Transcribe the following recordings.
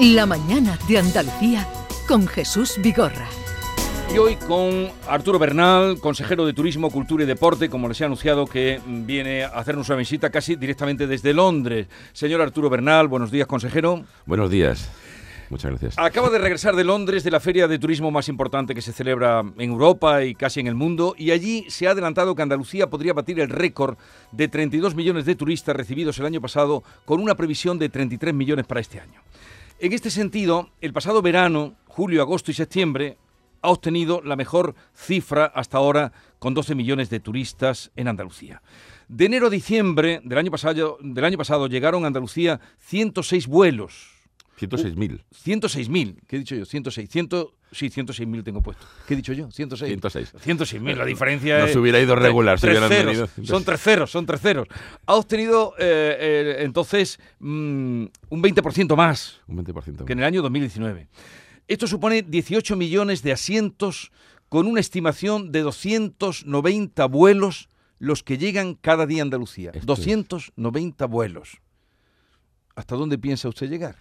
La mañana de Andalucía con Jesús Vigorra. Y hoy con Arturo Bernal, consejero de Turismo, Cultura y Deporte, como les he anunciado que viene a hacernos una visita casi directamente desde Londres. Señor Arturo Bernal, buenos días, consejero. Buenos días. Muchas gracias. Acabo de regresar de Londres, de la feria de turismo más importante que se celebra en Europa y casi en el mundo, y allí se ha adelantado que Andalucía podría batir el récord de 32 millones de turistas recibidos el año pasado, con una previsión de 33 millones para este año. En este sentido, el pasado verano, julio, agosto y septiembre, ha obtenido la mejor cifra hasta ahora, con 12 millones de turistas en Andalucía. De enero a diciembre del año pasado, del año pasado llegaron a Andalucía 106 vuelos 106.000. 106.000, ¿qué he dicho yo? 106. 100, sí, 106.000 tengo puesto. ¿Qué he dicho yo? 106. 106. 106.000, la diferencia Nos es... hubiera ido regular tres hubieran venido. Son tres ceros, son tres ceros. Ha obtenido eh, eh, entonces mm, un 20% más Un 20%. que en el año 2019. Esto supone 18 millones de asientos con una estimación de 290 vuelos los que llegan cada día a Andalucía. Esto es. 290 vuelos. ¿Hasta dónde piensa usted llegar?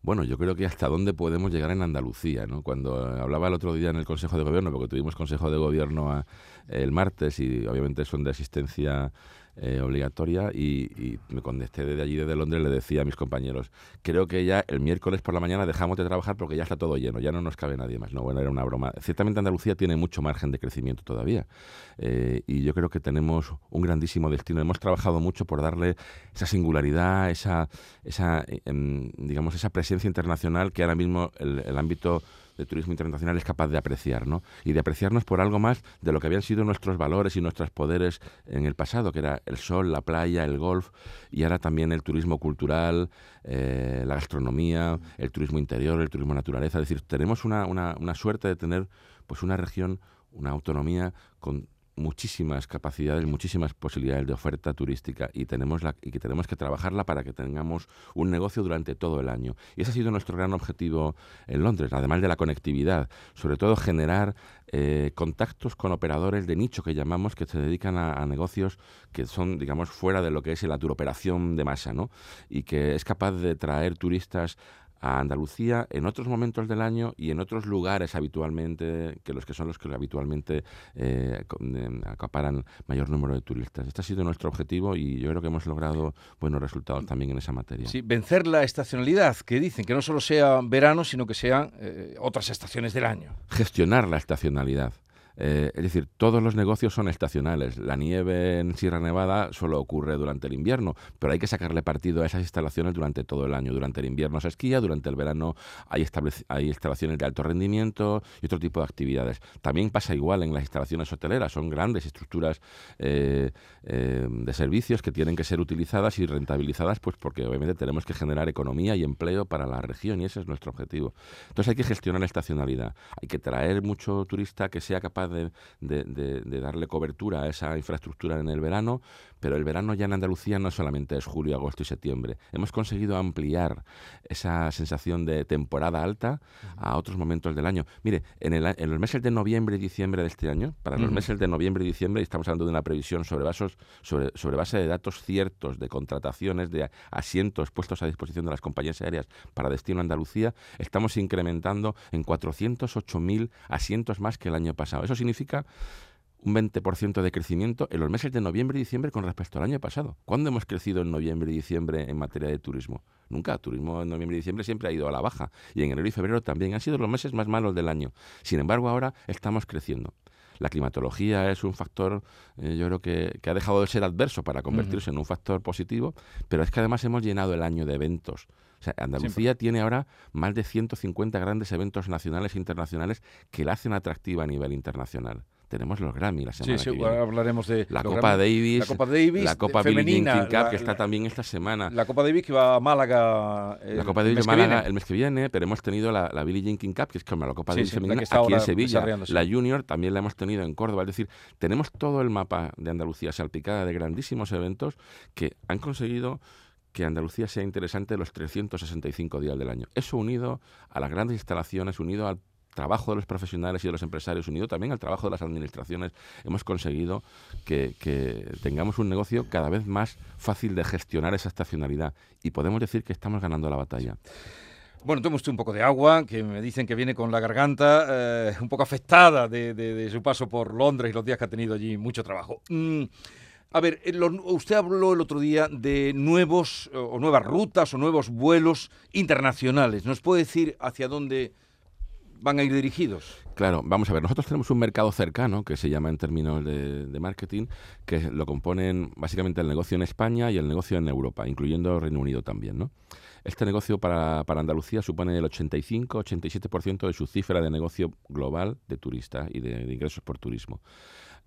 Bueno, yo creo que hasta dónde podemos llegar en Andalucía, ¿no? Cuando eh, hablaba el otro día en el Consejo de Gobierno, porque tuvimos Consejo de Gobierno a- el martes y obviamente son de asistencia eh, obligatoria y, y me contesté desde allí, desde Londres, le decía a mis compañeros, creo que ya el miércoles por la mañana dejamos de trabajar porque ya está todo lleno, ya no nos cabe nadie más. No, bueno, era una broma. Ciertamente Andalucía tiene mucho margen de crecimiento todavía eh, y yo creo que tenemos un grandísimo destino. Hemos trabajado mucho por darle esa singularidad, esa, esa em, digamos, esa presencia internacional que ahora mismo el, el ámbito de turismo internacional es capaz de apreciar, ¿no? Y de apreciarnos por algo más de lo que habían sido nuestros valores y nuestros poderes en el pasado, que era el sol, la playa, el golf, y ahora también el turismo cultural, eh, la gastronomía, el turismo interior, el turismo naturaleza. Es decir, tenemos una, una, una suerte de tener pues una región, una autonomía con muchísimas capacidades, muchísimas posibilidades de oferta turística y tenemos la, y que tenemos que trabajarla para que tengamos un negocio durante todo el año. Y ese ha sido nuestro gran objetivo en Londres, además de la conectividad, sobre todo generar eh, contactos con operadores de nicho que llamamos que se dedican a, a negocios que son, digamos, fuera de lo que es la turoperación de masa, ¿no? Y que es capaz de traer turistas a Andalucía en otros momentos del año y en otros lugares habitualmente que los que son los que habitualmente eh, eh, acaparan mayor número de turistas. Este ha sido nuestro objetivo y yo creo que hemos logrado buenos resultados también en esa materia. Sí, vencer la estacionalidad, que dicen que no solo sea verano, sino que sean eh, otras estaciones del año. gestionar la estacionalidad. Eh, es decir, todos los negocios son estacionales. La nieve en Sierra Nevada solo ocurre durante el invierno, pero hay que sacarle partido a esas instalaciones durante todo el año. Durante el invierno se esquía, durante el verano hay, hay instalaciones de alto rendimiento y otro tipo de actividades. También pasa igual en las instalaciones hoteleras. Son grandes estructuras eh, eh, de servicios que tienen que ser utilizadas y rentabilizadas, pues porque obviamente tenemos que generar economía y empleo para la región y ese es nuestro objetivo. Entonces hay que gestionar la estacionalidad, hay que traer mucho turista que sea capaz de, darle cobertura a esa infraestructura en el verano, pero el verano ya en Andalucía no solamente es julio, agosto y septiembre. Hemos conseguido ampliar esa sensación de temporada alta a otros momentos del año. Mire, en, el en los meses de noviembre y diciembre de este año, para los meses de noviembre y diciembre, estamos hablando de una previsión sobre, vasos, sobre, sobre base de datos ciertos de contrataciones de asientos puestos a disposición de las compañías aéreas para destino a Andalucía, estamos incrementando en 408.000 asientos más que el año pasado. Eso significa un 20% de crecimiento en los meses de noviembre y diciembre con respecto al año pasado. ¿Cuándo hemos crecido en noviembre y diciembre en materia de turismo? Nunca. El turismo en noviembre y diciembre siempre ha ido a la baja. Y en enero y febrero también han sido los meses más malos del año. Sin embargo, ahora estamos creciendo. La climatología es un factor, eh, yo creo que, que ha dejado de ser adverso para convertirse en un factor positivo, pero es que además hemos llenado el año de eventos. O sea, Andalucía tiene ahora más de 150 grandes eventos nacionales e internacionales que la hacen atractiva a nivel internacional. Tenemos los Grammy la semana Sí, que sí, viene. hablaremos de La Copa Grammy. Davis, la Copa Davis, la de- Copa Jean femenina, King Cup, la- que está también esta semana. La Copa Davis que va a Málaga. eh, La Copa el Davis mes de que Málaga viene. el mes que viene, pero hemos tenido la, la Billie Jean King Cup, que es como la Copa Sí, Davis femenina, aquí en Sevilla. La Junior también la hemos tenido en Córdoba. Es decir, tenemos todo el mapa de Andalucía salpicada de grandísimos eventos que han conseguido que Andalucía sea interesante los 365 días del año. Eso unido a las grandes instalaciones, unido al trabajo de los profesionales y de los empresarios, unido también al trabajo de las administraciones, hemos conseguido que, tengamos un negocio cada vez más fácil de gestionar esa estacionalidad. Y podemos decir que estamos ganando la batalla. Bueno, tome usted un poco de agua, que me dicen que viene con la garganta eh, un poco afectada de, su paso por Londres y los días que ha tenido allí mucho trabajo. Mm, a ver, eh, usted habló el otro día de nuevos o nuevas rutas o nuevos vuelos internacionales. ¿Nos puede decir hacia dónde van a ir dirigidos? Claro, vamos a ver, nosotros tenemos un mercado cercano, que se llama en términos de, marketing, que lo componen básicamente el negocio en España y el negocio en Europa, incluyendo Reino Unido también, ¿no? Este negocio para, para Andalucía supone el 85-87% de su cifra de negocio global de turistas y de, de ingresos por turismo.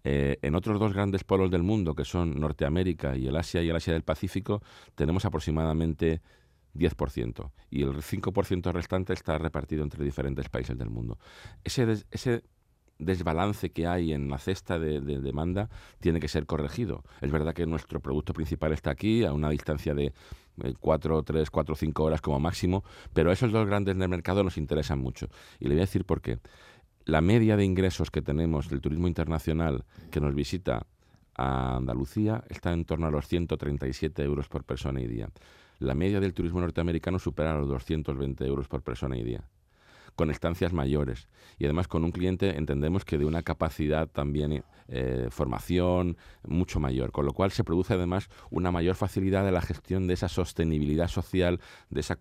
Eh, en otros dos grandes polos del mundo, que son Norteamérica y el Asia y el Asia del Pacífico, tenemos aproximadamente 10%. Y el 5% restante está repartido entre diferentes países del mundo. Ese, des- ese desbalance que hay en la cesta de, de demanda tiene que ser corregido. Es verdad que nuestro producto principal está aquí, a una distancia de 4, 3, 4, 5 horas como máximo, pero esos dos grandes del mercado nos interesan mucho. Y le voy a decir por qué. La media de ingresos que tenemos del turismo internacional que nos visita a Andalucía está en torno a los 137 euros por persona y día. La media del turismo norteamericano supera los 220 euros por persona y día con estancias mayores y además con un cliente entendemos que de una capacidad también eh, formación mucho mayor, con lo cual se produce además una mayor facilidad de la gestión de esa sostenibilidad social, de esa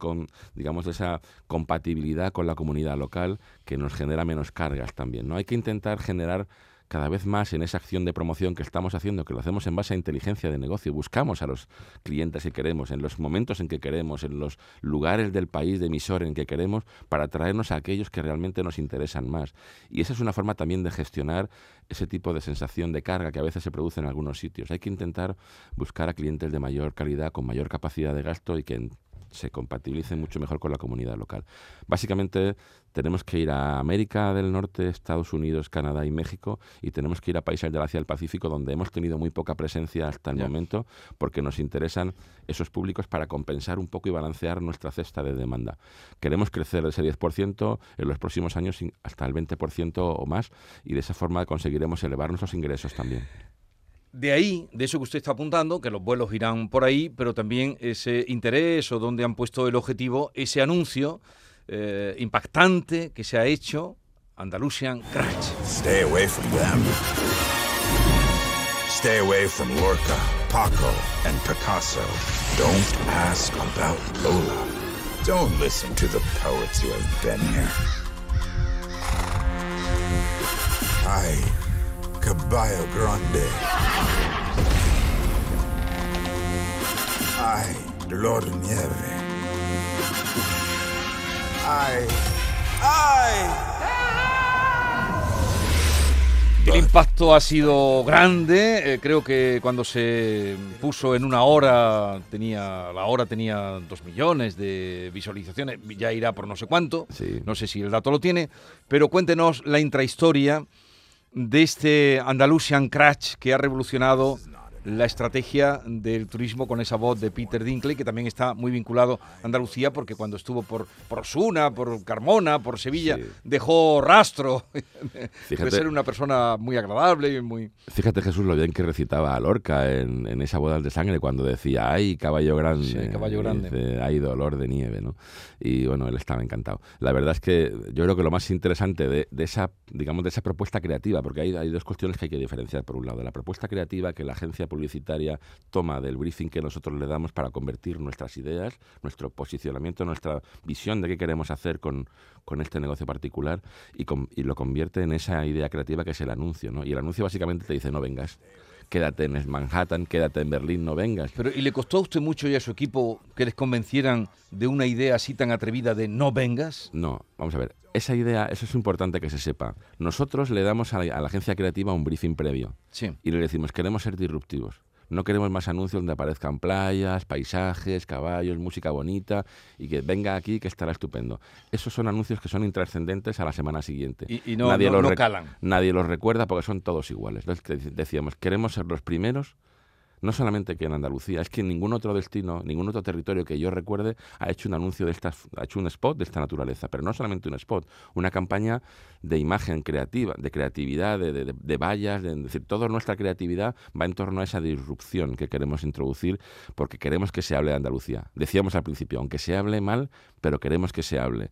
digamos de esa compatibilidad con la comunidad local que nos genera menos cargas también. No hay que intentar generar cada vez más en esa acción de promoción que estamos haciendo, que lo hacemos en base a inteligencia de negocio, buscamos a los clientes que queremos, en los momentos en que queremos, en los lugares del país de emisor en que queremos, para traernos a aquellos que realmente nos interesan más. Y esa es una forma también de gestionar ese tipo de sensación de carga que a veces se produce en algunos sitios. Hay que intentar buscar a clientes de mayor calidad, con mayor capacidad de gasto y que se compatibilicen mucho mejor con la comunidad local. Básicamente tenemos que ir a América del Norte, Estados Unidos, Canadá y México y tenemos que ir a países del Asia del Pacífico donde hemos tenido muy poca presencia hasta el momento porque nos interesan esos públicos para compensar un poco y balancear nuestra cesta de demanda. Queremos crecer ese 10% en los próximos años hasta el 20% o más y de esa forma conseguiremos elevar nuestros ingresos también. De ahí, de eso que usted está apuntando, que los vuelos irán por ahí, pero también ese interés o donde han puesto el objetivo, ese anuncio eh, impactante que se ha hecho, Andalusian Crash. Stay away from them. Stay away from Lorca, Paco, and Picasso. Don't ask about Lola. Don't listen to the poets who have been here. Ay, Caballo Grande. Ay, Dolor de Nieve. Ay, ay. El impacto ha sido grande, eh, creo que cuando se puso en una hora, tenía la hora tenía dos millones de visualizaciones, ya irá por no sé cuánto, Sí. no sé si el dato lo tiene, pero cuéntenos la intrahistoria de este Andalusian Crash que ha revolucionado la estrategia del turismo con esa voz de Peter Dinkley, que también está muy vinculado a Andalucía, porque cuando estuvo por, por Osuna, por Carmona, por Sevilla, Sí. dejó rastro de Fíjate. ser una persona muy agradable y muy... Fíjate Jesús lo bien que recitaba a Lorca en, en esa boda de sangre cuando decía, ay, caballo grande, Sí, caballo grande. dice, ay, dolor de nieve, ¿no? Y bueno, él estaba encantado. La verdad es que yo creo que lo más interesante de, de esa, digamos, de esa propuesta creativa, porque hay, hay dos cuestiones que hay que diferenciar. Por un lado, de la propuesta creativa que la agencia publicitaria toma del briefing que nosotros le damos para convertir nuestras ideas, nuestro posicionamiento, nuestra visión de qué queremos hacer con, con este negocio particular y, y lo convierte en esa idea creativa que es el anuncio, ¿no? Y el anuncio básicamente te dice, no vengas, quédate en Manhattan, quédate en Berlín, no vengas. Pero, ¿y le costó a usted mucho y a su equipo que les convencieran de una idea así tan atrevida de no vengas? No, vamos a ver. Esa idea, eso es importante que se sepa. Nosotros le damos a la, a la agencia creativa un briefing previo Sí. y le decimos, queremos ser disruptivos. No queremos más anuncios donde aparezcan playas, paisajes, caballos, música bonita y que venga aquí que estará estupendo. Esos son anuncios que son intrascendentes a la semana siguiente. Y, y no, no- los no calan. Nadie los recuerda porque son todos iguales. Entonces decíamos, queremos ser los primeros no solamente que en Andalucía, es que ningún otro destino, ningún otro territorio que yo recuerde ha hecho un anuncio de esta, ha hecho un spot de esta naturaleza, pero no solamente un spot, una campaña de imagen creativa, de creatividad, de, de, vallas, de, decir, toda nuestra creatividad va en torno a esa disrupción que queremos introducir porque queremos que se hable de Andalucía. Decíamos al principio, aunque se hable mal, pero queremos que se hable.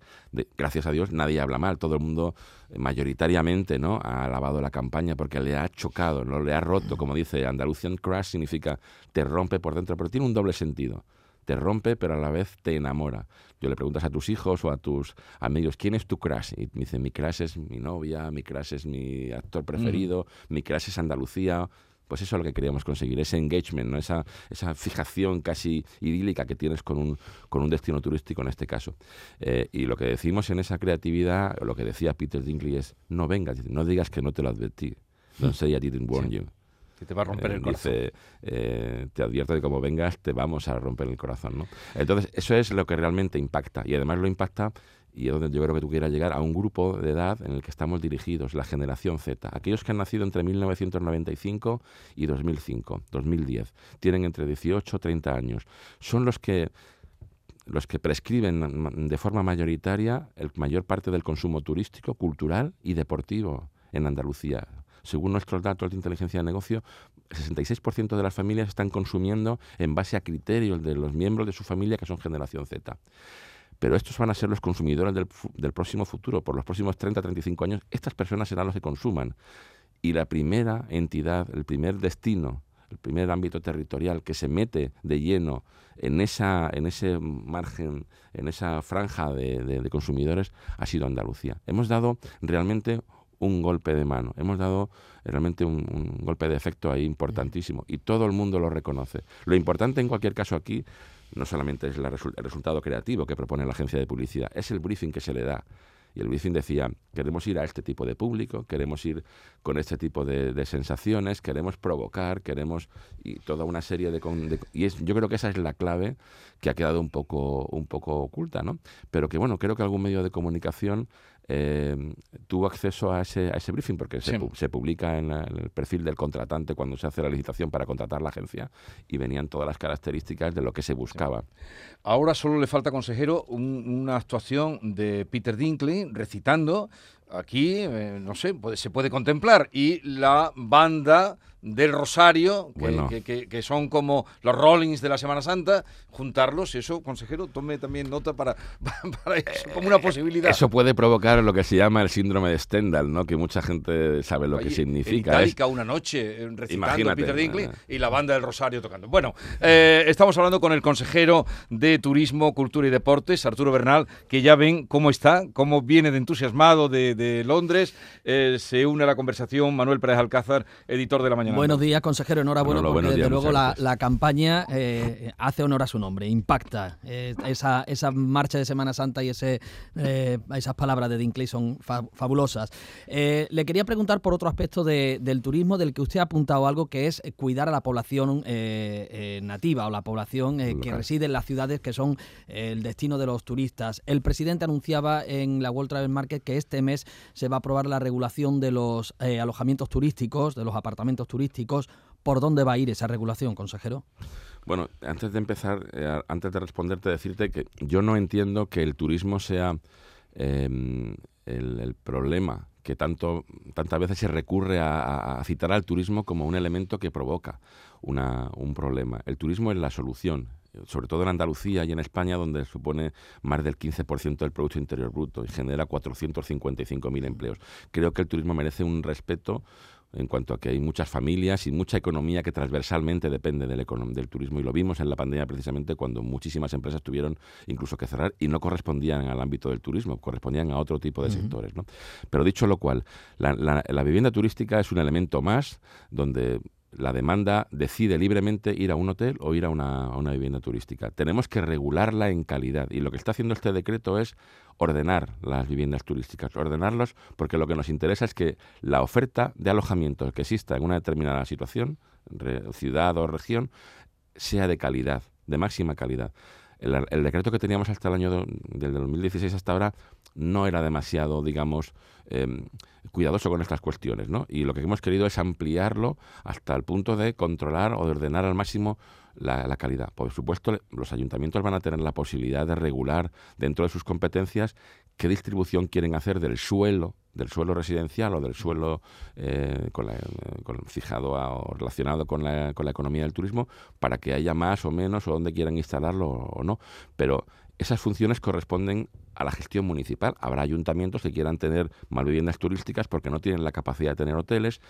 gracias a Dios nadie habla mal, todo el mundo eh, mayoritariamente ¿no? ha alabado la campaña porque le ha chocado, no le ha roto, como dice Andalusian Crash significa te rompe por dentro, pero tiene un doble sentido te rompe, pero a la vez te enamora. Yo le preguntas a tus hijos o a tus amigos, ¿quién es tu crush? Y me dicen, mi crush es mi novia, mi crush es mi actor preferido, mi crush es Andalucía. Pues eso es lo que queríamos conseguir, ese engagement, ¿no? esa, esa fijación casi idílica que tienes con un, con un destino turístico en este caso. Eh, y lo que decimos en esa creatividad, lo que decía Peter Dinkley es, no vengas, no digas que no te lo advertí. Don't say I didn't warn you te va a romper el corazón. Eh, te advierto que como vengas te vamos a romper el corazón, ¿no? Entonces, eso es lo que realmente impacta. Y además lo impacta, y es donde yo creo que tú quieras llegar, a un grupo de edad en el que estamos dirigidos, la generación Z. Aquellos que han nacido entre 1995 y 2005, 2010. Tienen entre 18 y 30 años. Son los que los que prescriben de forma mayoritaria el mayor parte del consumo turístico, cultural y deportivo en Andalucía. Según nuestros datos de inteligencia de negocio, el 66% de las familias están consumiendo en base a criterios de los miembros de su familia que son generación Z. Pero estos van a ser los consumidores del, próximo futuro. Por los próximos 30, 35 años, estas personas serán los que consuman. Y la primera entidad, el primer destino, el primer ámbito territorial que se mete de lleno en, esa, en ese margen, en esa franja de consumidores, ha sido Andalucía. Hemos dado realmente un golpe de mano. Hemos dado realmente un, golpe de efecto ahí importantísimo y todo el mundo lo reconoce. Lo importante en cualquier caso aquí no solamente es el resultado creativo que propone la agencia de publicidad, es el briefing que se le da. Y el briefing decía, queremos ir a este tipo de público, queremos ir con este tipo de, sensaciones, queremos provocar, queremos... y toda una serie de... y es, yo creo que esa es la clave que ha quedado un poco, un poco oculta, ¿no? Pero que bueno, creo que algún medio de comunicación eh, tuvo acceso a ese, a ese briefing porque se, se, publica en, el perfil del contratante cuando se hace la licitación para contratar la agencia y venían todas las características de lo que se buscaba. Ahora solo le falta, consejero, una actuación de Peter Dinkley recitando aquí, eh, no sé, se puede contemplar. Y la banda del Rosario, que, son como los Rollings de la Semana Santa, juntarlos, eso, consejero, tome también nota para, para eso, como una posibilidad. Eso puede provocar lo que se llama el síndrome de Stendhal, ¿no? que mucha gente sabe lo que significa. En una noche eh, recitando Peter Dinkley eh. y la banda del Rosario tocando. Bueno, estamos hablando con el consejero de Turismo, Cultura y Deportes, Arturo Bernal, que ya ven cómo está, cómo viene de entusiasmado de de Londres. Eh, se une a la conversación Manuel Pérez Alcázar, editor de La Mañana. Buenos días, consejero. Enhorabuena, porque desde luego la, campaña eh, hace honor a su nombre, impacta. Eh, esa, esa marcha de Semana Santa y ese, esas palabras de Dinkley son fabulosas. le quería preguntar por otro aspecto del turismo del que usted ha apuntado algo, que es cuidar a la población nativa o la población que reside en las ciudades que son el destino de los turistas. El presidente anunciaba en la World Travel Market que este mes se va a aprobar la regulación de los eh, alojamientos turísticos, de los apartamentos turísticos. ¿Por dónde va a ir esa regulación, consejero? Bueno, antes de empezar, eh, antes de responderte, decirte que yo no entiendo que el turismo sea em, el, problema que tanto, tantas veces se recurre a, citar al turismo como un elemento que provoca un problema. El turismo es la solución, sobre todo en Andalucía y en España, donde supone más del 15% del Producto Interior Bruto y genera 455.000 empleos. Creo que el turismo merece un respeto en cuanto a que hay muchas familias y mucha economía que transversalmente depende del, del turismo. Y lo vimos en la pandemia precisamente cuando muchísimas empresas tuvieron incluso que cerrar y no correspondían al ámbito del turismo, correspondían a otro tipo de sectores. ¿no? Pero dicho lo cual, la vivienda turística es un elemento más donde la demanda decide libremente ir a un hotel o ir a una, vivienda turística. Tenemos que regularla en calidad y lo que está haciendo este decreto es ordenar las viviendas turísticas, ordenarlos porque lo que nos interesa es que la oferta de alojamiento que exista en una determinada situación, ciudad o región, sea de calidad, de máxima calidad. El, decreto que teníamos hasta el año del 2016 hasta ahora no era demasiado, digamos, em, cuidadoso con estas cuestiones, ¿no? Y lo que hemos querido es ampliarlo hasta el punto de controlar o de ordenar al máximo la, calidad. Por supuesto, los ayuntamientos van a tener la posibilidad de regular dentro de sus competencias qué distribución quieren hacer del suelo, del suelo residencial o del suelo eh, con fijado o relacionado con la, con la economía del turismo para que haya más o menos o donde quieran instalarlo o no. Pero esas funciones corresponden a la gestión municipal. Habrá ayuntamientos que quieran tener más viviendas turísticas porque no tienen la capacidad de tener hoteles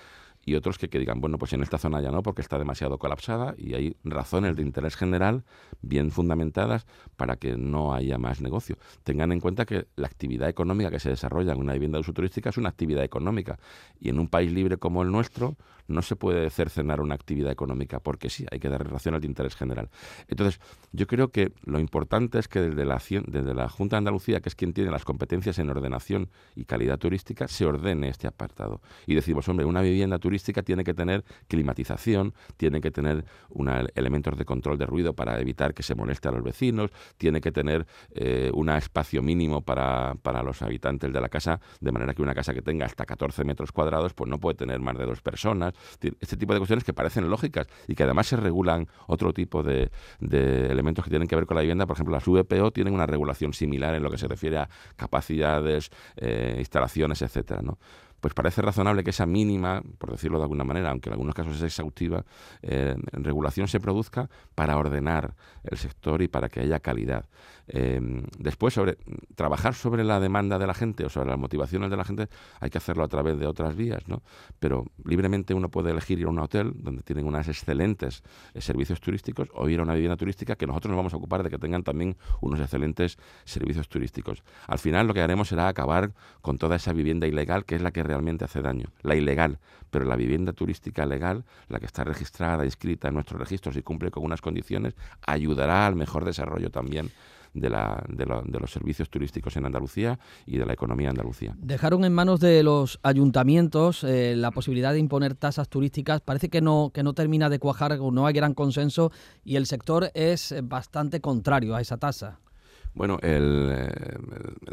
y otros que, digan, bueno, pues en esta zona ya no, porque está demasiado colapsada y hay razones de interés general bien fundamentadas para que no haya más negocio. Tengan en cuenta que la actividad económica que se desarrolla en una vivienda de uso turística es una actividad económica y en un país libre como el nuestro no se puede cercenar una actividad económica porque sí, hay que dar razones de interés general. Entonces, yo creo que lo importante es que desde la, desde la Junta de Andalucía, que es quien tiene las competencias en ordenación y calidad turística, se ordene este apartado. Y decimos, hombre, una vivienda turística tiene que tener climatización, tiene que tener una, elementos de control de ruido para evitar que se moleste a los vecinos, tiene que tener eh, un espacio mínimo para, para, los habitantes de la casa, de manera que una casa que tenga hasta 14 metros cuadrados, pues no puede tener más de dos personas. Este tipo de cuestiones que parecen lógicas y que además se regulan otro tipo de, de elementos que tienen que ver con la vivienda. Por ejemplo, las VPO tienen una regulación similar en lo que se refiere a capacidades, eh, instalaciones, etcétera, ¿no? Pues parece razonable que esa mínima, por decirlo de alguna manera, aunque en algunos casos es exhaustiva, eh, regulación se produzca para ordenar el sector y para que haya calidad. Em, después, sobre trabajar sobre la demanda de la gente o sobre las motivaciones de la gente, hay que hacerlo a través de otras vías, ¿no? Pero libremente uno puede elegir ir a un hotel donde tienen unos excelentes eh, servicios turísticos o ir a una vivienda turística que nosotros nos vamos a ocupar de que tengan también unos excelentes servicios turísticos. Al final lo que haremos será acabar con toda esa vivienda ilegal que es la que realmente hace daño, la ilegal, pero la vivienda turística legal, la que está registrada, inscrita en nuestros registros y cumple con unas condiciones, ayudará al mejor desarrollo también de, la, de, los servicios turísticos en Andalucía y de la economía Andalucía. Dejaron en manos de los ayuntamientos eh, la posibilidad de imponer tasas turísticas. Parece que no, que no termina de cuajar, no hay gran consenso y el sector es bastante contrario a esa tasa. Bueno, el,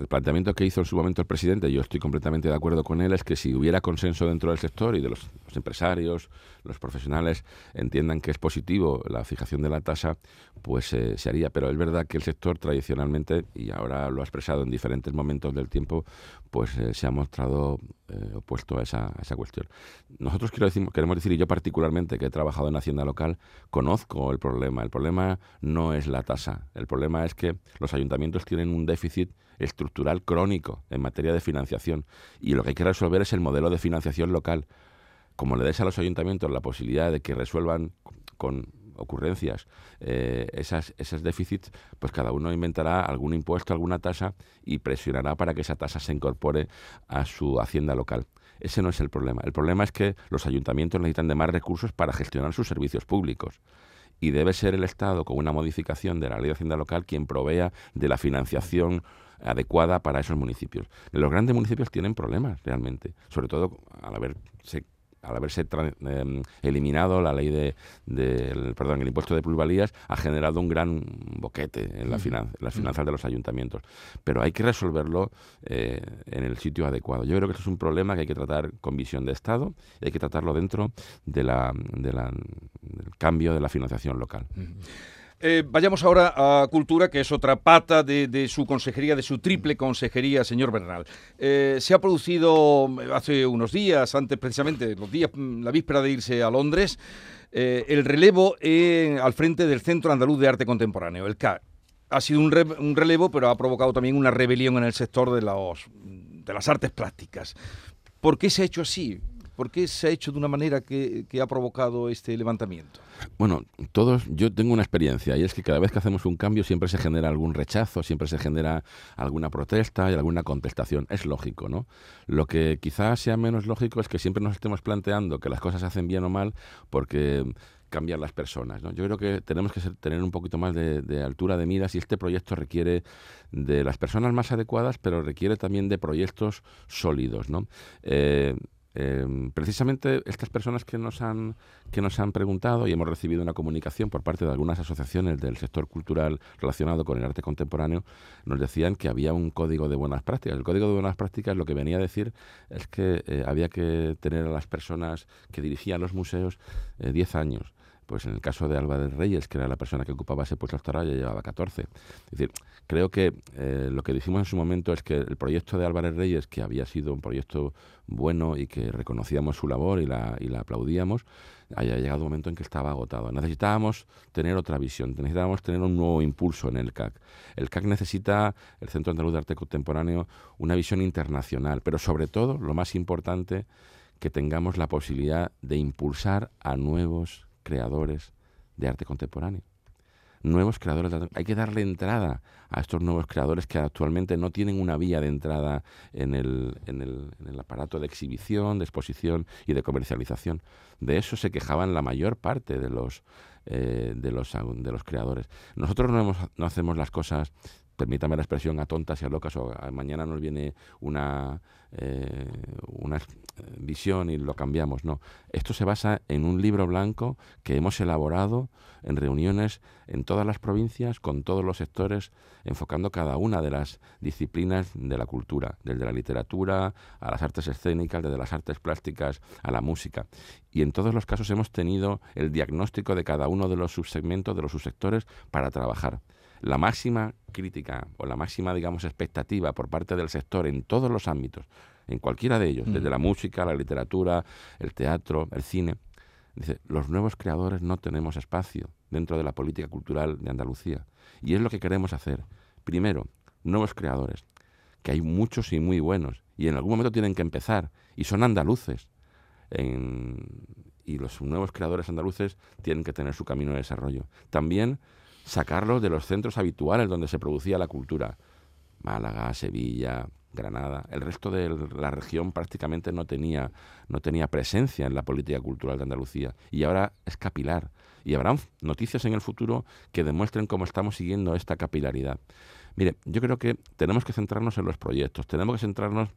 planteamiento que hizo en su momento el presidente, yo estoy completamente de acuerdo con él, es que si hubiera consenso dentro del sector y de los, empresarios, los profesionales entiendan que es positivo la fijación de la tasa, pues eh, se haría. Pero es verdad que el sector tradicionalmente, y ahora lo ha expresado en diferentes momentos del tiempo, pues eh, se ha mostrado eh, opuesto a esa, esa, cuestión. Nosotros queremos decir, y yo particularmente que he trabajado en Hacienda local, conozco el problema. El problema no es la tasa, el problema es que los ayuntamientos tienen un déficit estructural crónico en materia de financiación y lo que hay que resolver es el modelo de financiación local. Como le des a los ayuntamientos la posibilidad de que resuelvan con ocurrencias eh, esas, esos déficits, pues cada uno inventará algún impuesto, alguna tasa y presionará para que esa tasa se incorpore a su hacienda local. Ese no es el problema. El problema es que los ayuntamientos necesitan de más recursos para gestionar sus servicios públicos y debe ser el Estado, con una modificación de la ley de hacienda local, quien provea de la financiación adecuada para esos municipios. Los grandes municipios tienen problemas realmente, sobre todo al haberse al haberse em, eliminado la ley de, perdón, el impuesto de plusvalías, ha generado un gran boquete en, la las finanzas de los ayuntamientos. Pero hay que resolverlo eh, en el sitio adecuado. Yo creo que esto es un problema que hay que tratar con visión de Estado y hay que tratarlo dentro de la, del cambio de la financiación local. Eh, vayamos ahora a Cultura, que es otra pata de, su consejería, de su triple consejería, señor Bernal. Eh, se ha producido hace unos días, antes precisamente, los días, la víspera de irse a Londres, eh, el relevo al frente del Centro Andaluz de Arte Contemporáneo, el CAC. Ha sido un, un, relevo, pero ha provocado también una rebelión en el sector de, los, de las artes plásticas. ¿Por qué se ha hecho así? ¿Por qué se ha hecho de una manera que, ha provocado este levantamiento? Bueno, todos, yo tengo una experiencia y es que cada vez que hacemos un cambio siempre se genera algún rechazo, siempre se genera alguna protesta y alguna contestación. Es lógico, ¿no? Lo que quizás sea menos lógico es que siempre nos estemos planteando que las cosas se hacen bien o mal porque cambian las personas. ¿no? Yo creo que tenemos que tener un poquito más de, altura de miras y este proyecto requiere de las personas más adecuadas, pero requiere también de proyectos sólidos. ¿no? Eh, Em, precisamente estas personas que nos, han, que nos han preguntado y hemos recibido una comunicación por parte de algunas asociaciones del sector cultural relacionado con el arte contemporáneo, nos decían que había un código de buenas prácticas. El código de buenas prácticas lo que venía a decir es que eh, había que tener a las personas que dirigían los museos 10 eh, años pues en el caso de Álvarez Reyes, que era la persona que ocupaba ese puesto hasta ahora, ya llevaba 14. Es decir, creo que eh, lo que dijimos en su momento es que el proyecto de Álvarez Reyes, que había sido un proyecto bueno y que reconocíamos su labor y la, y la aplaudíamos, haya llegado un momento en que estaba agotado. Necesitábamos tener otra visión, necesitábamos tener un nuevo impulso en el CAC. El CAC necesita, el Centro Andaluz de Arte Contemporáneo, una visión internacional, pero sobre todo, lo más importante, que tengamos la posibilidad de impulsar a nuevos creadores de arte contemporáneo. Nuevos creadores de arte. Hay que darle entrada a estos nuevos creadores que actualmente no tienen una vía de entrada en el, en el, aparato de exhibición, de exposición y de comercialización. De eso se quejaban la mayor parte de los, eh, de los, de los creadores. Nosotros no, hemos, no hacemos las cosas permítame la expresión, a tontas y a locas, o mañana nos viene una, eh, una visión y lo cambiamos. No, esto se basa en un libro blanco que hemos elaborado en reuniones en todas las provincias, con todos los sectores, enfocando cada una de las disciplinas de la cultura, desde la literatura a las artes escénicas, desde las artes plásticas a la música. Y en todos los casos hemos tenido el diagnóstico de cada uno de los subsegmentos, de los subsectores, para trabajar la máxima crítica o la máxima, digamos, expectativa por parte del sector en todos los ámbitos, en cualquiera de ellos, desde la música, la literatura, el teatro, el cine, dice, los nuevos creadores no tenemos espacio dentro de la política cultural de Andalucía. Y es lo que queremos hacer. Primero, nuevos creadores, que hay muchos y muy buenos, y en algún momento tienen que empezar, y son andaluces. y los nuevos creadores andaluces tienen que tener su camino de desarrollo. También sacarlos de los centros habituales donde se producía la cultura. Málaga, Sevilla, Granada. El resto de la región prácticamente no tenía, no tenía presencia en la política cultural de Andalucía. Y ahora es capilar. Y habrá noticias en el futuro que demuestren cómo estamos siguiendo esta capilaridad. Mire, yo creo que tenemos que centrarnos en los proyectos, tenemos que centrarnos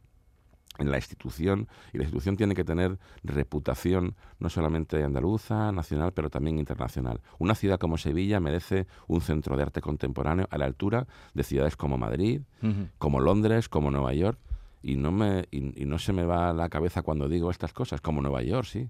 en la institución y la institución tiene que tener reputación no solamente andaluza, nacional, pero también internacional. Una ciudad como Sevilla merece un centro de arte contemporáneo a la altura de ciudades como Madrid, como Londres, como Nueva York. Y no, me, y no se me va a la cabeza cuando digo estas cosas, como Nueva York, sí.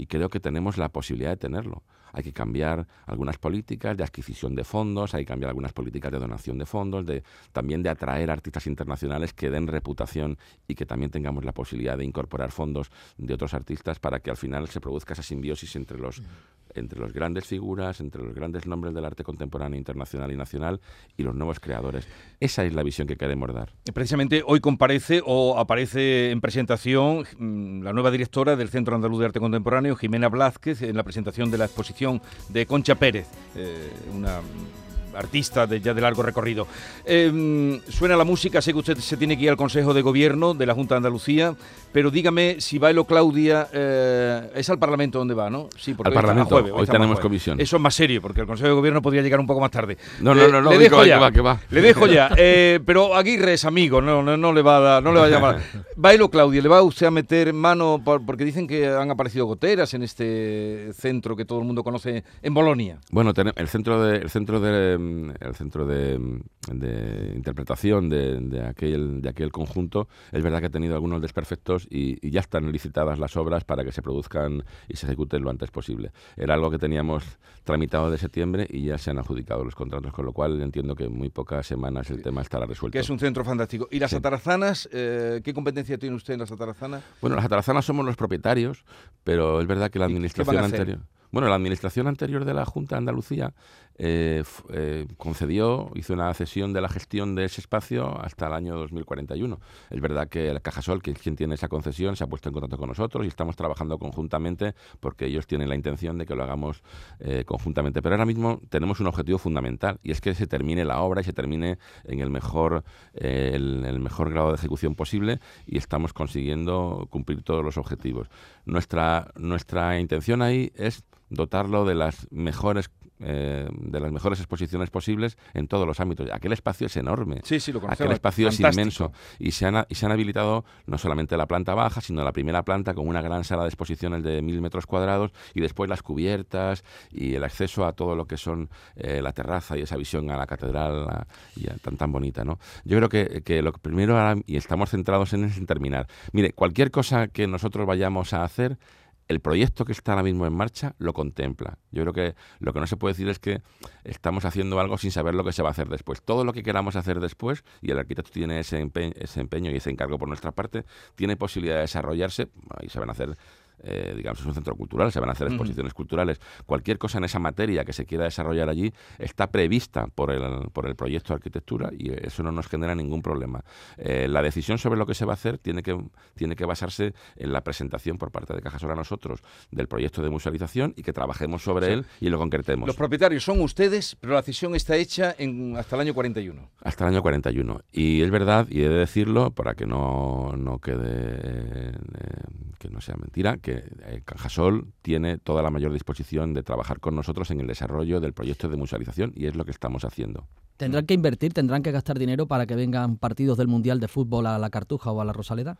Y creo que tenemos la posibilidad de tenerlo. Hay que cambiar algunas políticas de adquisición de fondos, hay que cambiar algunas políticas de donación de fondos, de, también de atraer artistas internacionales que den reputación y que también tengamos la posibilidad de incorporar fondos de otros artistas para que al final se produzca esa simbiosis entre los, entre los grandes figuras, entre los grandes nombres del arte contemporáneo internacional y nacional y los nuevos creadores. Esa es la visión que queremos dar. Precisamente hoy comparece o aparece en presentación mm, la nueva directora del Centro Andaluz de Arte Contemporáneo, Jimena Blázquez, en la presentación de la exposición de Concha Pérez, eh, artista de, ya de largo recorrido. Em, suena la música, sé que usted se tiene que ir al Consejo de Gobierno de la Junta de Andalucía, pero dígame si Bailo Claudia eh, es al Parlamento donde va, ¿no? Sí, porque al Parlamento, hoy, tenemos comisión. Eso es más serio, porque el Consejo de Gobierno podría llegar un poco más tarde. No, no, no, no, le dejo ya, va, que va. Le dejo ya, eh, pero Aguirre es amigo, no, no, no, le va a no le va a llamar. Bailo Claudia, ¿le va usted a meter mano? porque dicen que han aparecido goteras en este centro que todo el mundo conoce en Bolonia. Bueno, el centro de, el centro de el centro de, de interpretación de, de, aquel, de aquel conjunto, es verdad que ha tenido algunos desperfectos y, ya están licitadas las obras para que se produzcan y se ejecuten lo antes posible. Era algo que teníamos tramitado de septiembre y ya se han adjudicado los contratos, con lo cual entiendo que en muy pocas semanas el tema estará resuelto. Que es un centro fantástico. ¿Y las atarazanas? Eh, ¿Qué competencia tiene usted en las atarazanas? Bueno, las atarazanas somos los propietarios, pero es verdad que la administración anterior... Bueno, la administración anterior de la Junta de Andalucía eh, eh, concedió, hizo una cesión de la gestión de ese espacio hasta el año 2041. Es verdad que el Cajasol, que es quien tiene esa concesión, se ha puesto en contacto con nosotros y estamos trabajando conjuntamente porque ellos tienen la intención de que lo hagamos eh, conjuntamente. Pero ahora mismo tenemos un objetivo fundamental y es que se termine la obra y se termine en el mejor, el mejor grado de ejecución posible y estamos consiguiendo cumplir todos los objetivos. Nuestra, nuestra intención ahí es dotarlo de las mejores eh, de las mejores exposiciones posibles en todos los ámbitos. Aquel espacio es enorme. Sí, sí, lo Aquel espacio es inmenso. Y se, han, y se han habilitado no solamente la planta baja, sino la primera planta con una gran sala de exposiciones de mil metros cuadrados y después las cubiertas y el acceso a todo lo que son eh, la terraza y esa visión a la catedral y tan tan bonita, ¿no? Yo creo que, que lo primero y estamos centrados en, es en terminar. Mire, cualquier cosa que nosotros vayamos a hacer el proyecto que está ahora mismo en marcha lo contempla. Yo creo que lo que no se puede decir es que estamos haciendo algo sin saber lo que se va a hacer después. Todo lo que queramos hacer después, y el arquitecto tiene ese empeño, y ese encargo por nuestra parte, tiene posibilidad de desarrollarse y se van a hacer eh, digamos, es un centro cultural, se van a hacer exposiciones culturales. Cualquier cosa en esa materia que se quiera desarrollar allí está prevista por el, por el proyecto de arquitectura y eso no nos genera ningún problema. Eh, la decisión sobre lo que se va a hacer tiene que, tiene que basarse en la presentación por parte de Cajasol a nosotros del proyecto de musealización y que trabajemos sobre él y lo concretemos. Los propietarios son ustedes, pero la decisión está hecha en, hasta el año 41. Hasta el año 41. Y es verdad, y he de decirlo para que no, no quede, eh, que no sea mentira, que eh, Cajasol tiene toda la mayor disposición de trabajar con nosotros en el desarrollo del proyecto de musealización y es lo que estamos haciendo. ¿Tendrán que invertir, tendrán que gastar dinero para que vengan partidos del Mundial de Fútbol a la Cartuja o a la Rosaleda?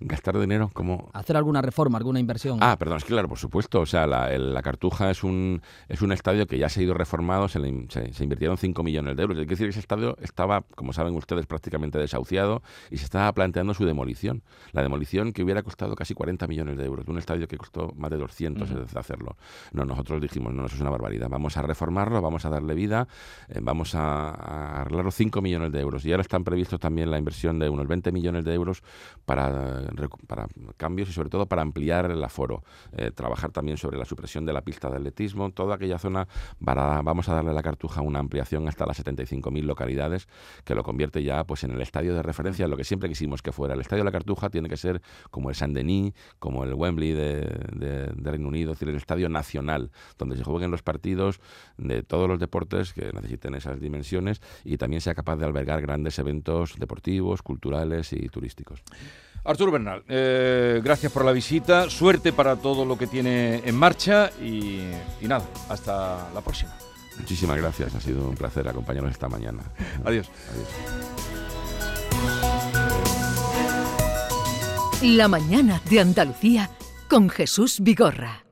Gastar dinero como hacer alguna reforma alguna inversión. Ah perdón es que claro por supuesto o sea la, Cartuja es un es un estadio que ya se ha ido reformado se, se, invirtieron 5 millones de euros. Es decir ese estadio estaba como saben ustedes prácticamente desahuciado y se estaba planteando su demolición. La demolición que hubiera costado casi 40 millones de euros de un estadio que costó más de 200 de hacerlo. No nosotros dijimos no eso es una barbaridad. Vamos a reformarlo vamos a darle vida eh, vamos a, a arreglarlo 5 millones de euros. Y ahora están previstos también la inversión de unos 20 millones de euros para para cambios y sobre todo para ampliar el aforo. Eh, trabajar también sobre la supresión de la pista de atletismo. Toda aquella zona vamos a darle a la Cartuja una ampliación hasta las 75.000 localidades que lo convierte ya pues en el estadio de referencia, lo que siempre quisimos que fuera. El estadio de la Cartuja tiene que ser como el Saint-Denis, como el Wembley de, Reino Unido, es decir, el estadio nacional, donde se jueguen los partidos de todos los deportes que necesiten esas dimensiones y también sea capaz de albergar grandes eventos deportivos, culturales y turísticos. Arturo Bernal, eh, gracias por la visita, suerte para todo lo que tiene en marcha y, nada, hasta la próxima. Muchísimas gracias, ha sido un placer acompañarnos esta mañana. Adiós. La mañana de Andalucía con Jesús Vigorra.